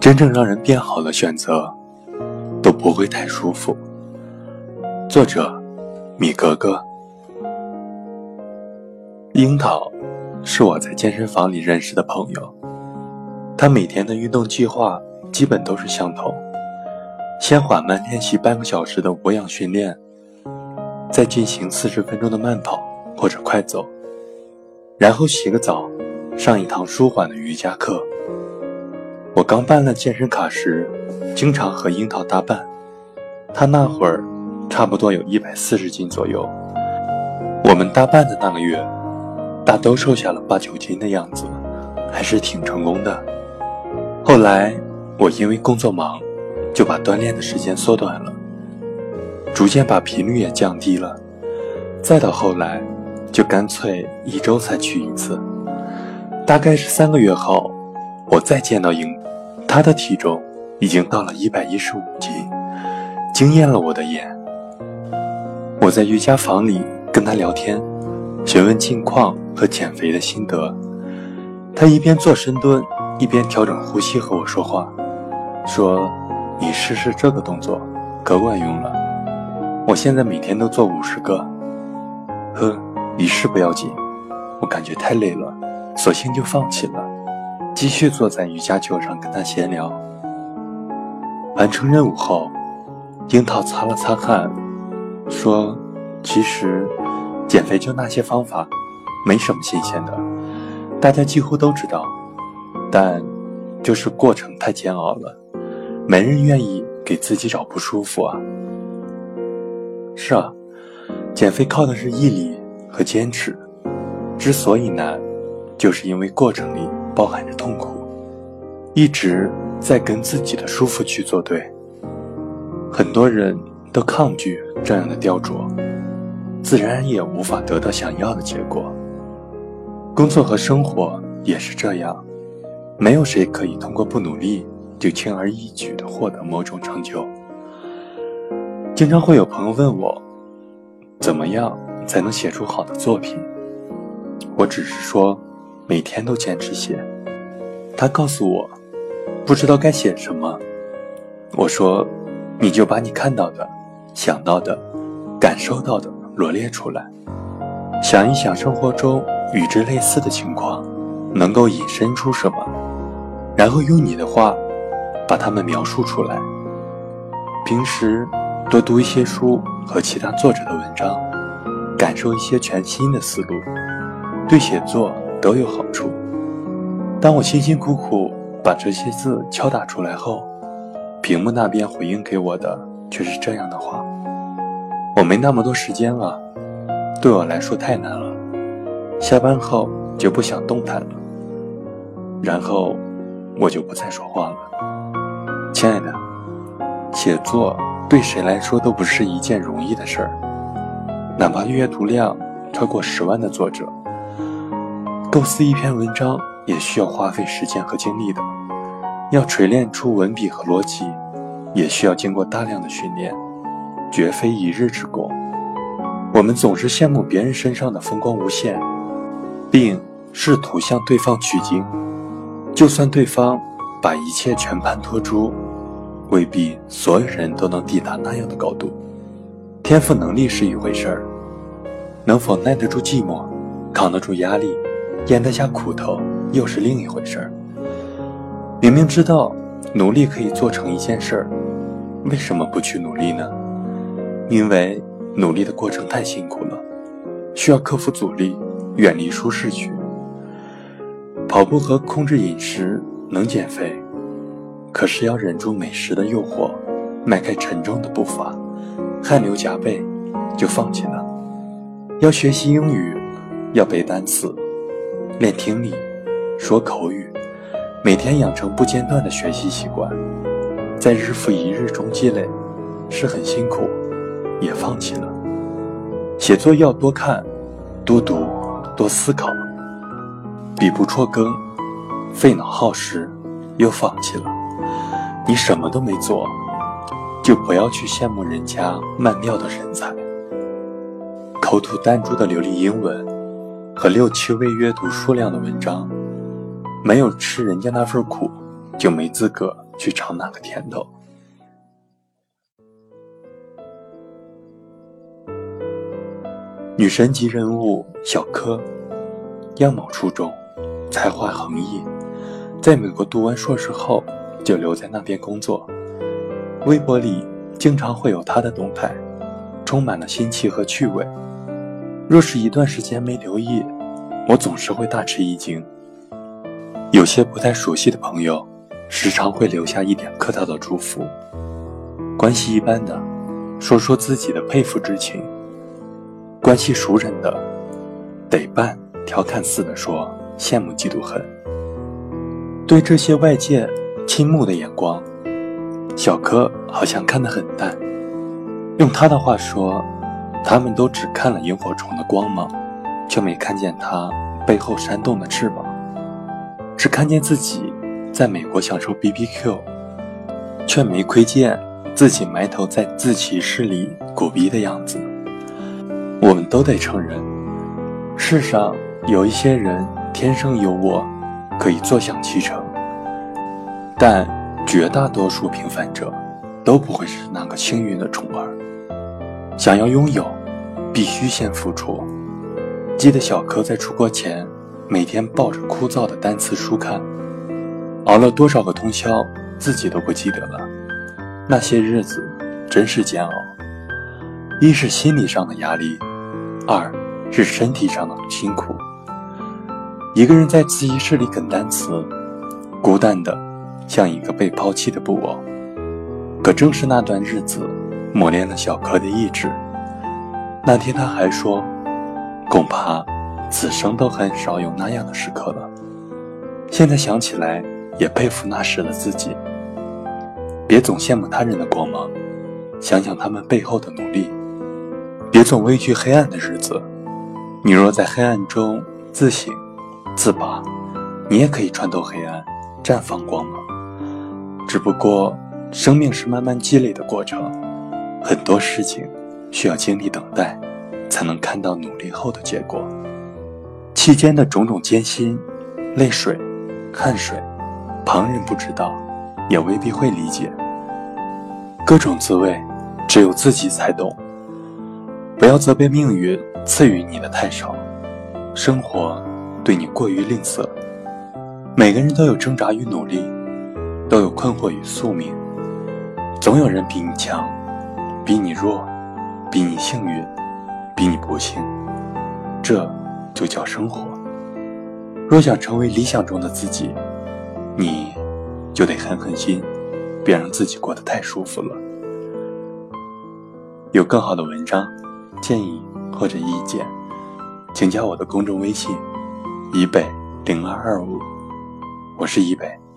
真正让人变好的选择，都不会太舒服。作者：米格格。樱桃是我在健身房里认识的朋友，他每天的运动计划基本都是相同：先缓慢练习半个小时的无氧训练，再进行四十分钟的慢跑或者快走，然后洗个澡，上一堂舒缓的瑜伽课。我刚办了健身卡时，经常和樱桃搭伴。他那会儿差不多有一百四十斤左右。我们搭伴的那个月，大都瘦下了八九斤的样子，还是挺成功的。后来我因为工作忙，就把锻炼的时间缩短了，逐渐把频率也降低了。再到后来，就干脆一周才去一次。大概是三个月后，我再见到樱。他的体重已经到了一百一十五斤，惊艳了我的眼。我在瑜伽房里跟他聊天，询问近况和减肥的心得。他一边做深蹲，一边调整呼吸和我说话，说：“你试试这个动作，可管用了。我现在每天都做五十个。”呵，一试不要紧，我感觉太累了，索性就放弃了。继续坐在瑜伽球上跟他闲聊。完成任务后，樱桃擦了擦汗，说：“其实减肥就那些方法，没什么新鲜的，大家几乎都知道。但就是过程太煎熬了，没人愿意给自己找不舒服啊。”是啊，减肥靠的是毅力和坚持。之所以难，就是因为过程里。包含着痛苦，一直在跟自己的舒服去作对。很多人都抗拒这样的雕琢，自然也无法得到想要的结果。工作和生活也是这样，没有谁可以通过不努力就轻而易举地获得某种成就。经常会有朋友问我，怎么样才能写出好的作品？我只是说。每天都坚持写，他告诉我，不知道该写什么。我说，你就把你看到的、想到的、感受到的罗列出来，想一想生活中与之类似的情况，能够引申出什么，然后用你的话把它们描述出来。平时多读一些书和其他作者的文章，感受一些全新的思路，对写作。都有好处。当我辛辛苦苦把这些字敲打出来后，屏幕那边回应给我的却是这样的话：“我没那么多时间了，对我来说太难了，下班后就不想动弹了。”然后我就不再说话了。亲爱的，写作对谁来说都不是一件容易的事儿，哪怕阅读量超过十万的作者。构思一篇文章也需要花费时间和精力的，要锤炼出文笔和逻辑，也需要经过大量的训练，绝非一日之功。我们总是羡慕别人身上的风光无限，并试图向对方取经，就算对方把一切全盘托出，未必所有人都能抵达那样的高度。天赋能力是一回事儿，能否耐得住寂寞，扛得住压力？咽得下苦头又是另一回事儿。明明知道努力可以做成一件事儿，为什么不去努力呢？因为努力的过程太辛苦了，需要克服阻力，远离舒适区。跑步和控制饮食能减肥，可是要忍住美食的诱惑，迈开沉重的步伐，汗流浃背，就放弃了。要学习英语，要背单词。练听力，说口语，每天养成不间断的学习习惯，在日复一日中积累，是很辛苦，也放弃了。写作要多看，多读，多思考。笔不辍耕，费脑耗时，又放弃了。你什么都没做，就不要去羡慕人家曼妙的身材，口吐弹珠的流利英文。和六七位阅读数量的文章，没有吃人家那份苦，就没资格去尝那个甜头。女神级人物小柯，样貌出众，才华横溢，在美国读完硕士后就留在那边工作。微博里经常会有他的动态，充满了新奇和趣味。若是一段时间没留意，我总是会大吃一惊。有些不太熟悉的朋友，时常会留下一点客套的祝福；关系一般的，说说自己的佩服之情。关系熟人的，得半调侃似的说羡慕嫉妒恨。对这些外界倾慕的眼光，小柯好像看得很淡。用他的话说，他们都只看了萤火虫的光芒，却没看见它背后扇动的翅膀，只看见自己在美国享受 BBQ，却没窥见自己埋头在自习室里苦逼的样子。我们都得承认，世上有一些人天生有我，可以坐享其成，但绝大多数平凡者都不会是那个幸运的宠儿。想要拥有，必须先付出。记得小柯在出国前，每天抱着枯燥的单词书看，熬了多少个通宵，自己都不记得了。那些日子真是煎熬，一是心理上的压力。二是身体上的辛苦。一个人在自习室里啃单词，孤单的像一个被抛弃的布偶。可正是那段日子，磨练了小柯的意志。那天他还说：“恐怕此生都很少有那样的时刻了。”现在想起来，也佩服那时的自己。别总羡慕他人的光芒，想想他们背后的努力。别总畏惧黑暗的日子，你若在黑暗中自省、自拔，你也可以穿透黑暗，绽放光芒。只不过，生命是慢慢积累的过程，很多事情需要经历等待，才能看到努力后的结果。期间的种种艰辛、泪水、汗水，旁人不知道，也未必会理解。各种滋味，只有自己才懂。不要责备命运赐予你的太少，生活对你过于吝啬。每个人都有挣扎与努力，都有困惑与宿命。总有人比你强，比你弱，比你幸运，比你不幸。这就叫生活。若想成为理想中的自己，你就得狠狠心，别让自己过得太舒服了。有更好的文章。建议或者意见，请加我的公众微信：一北零二二五，我是一北。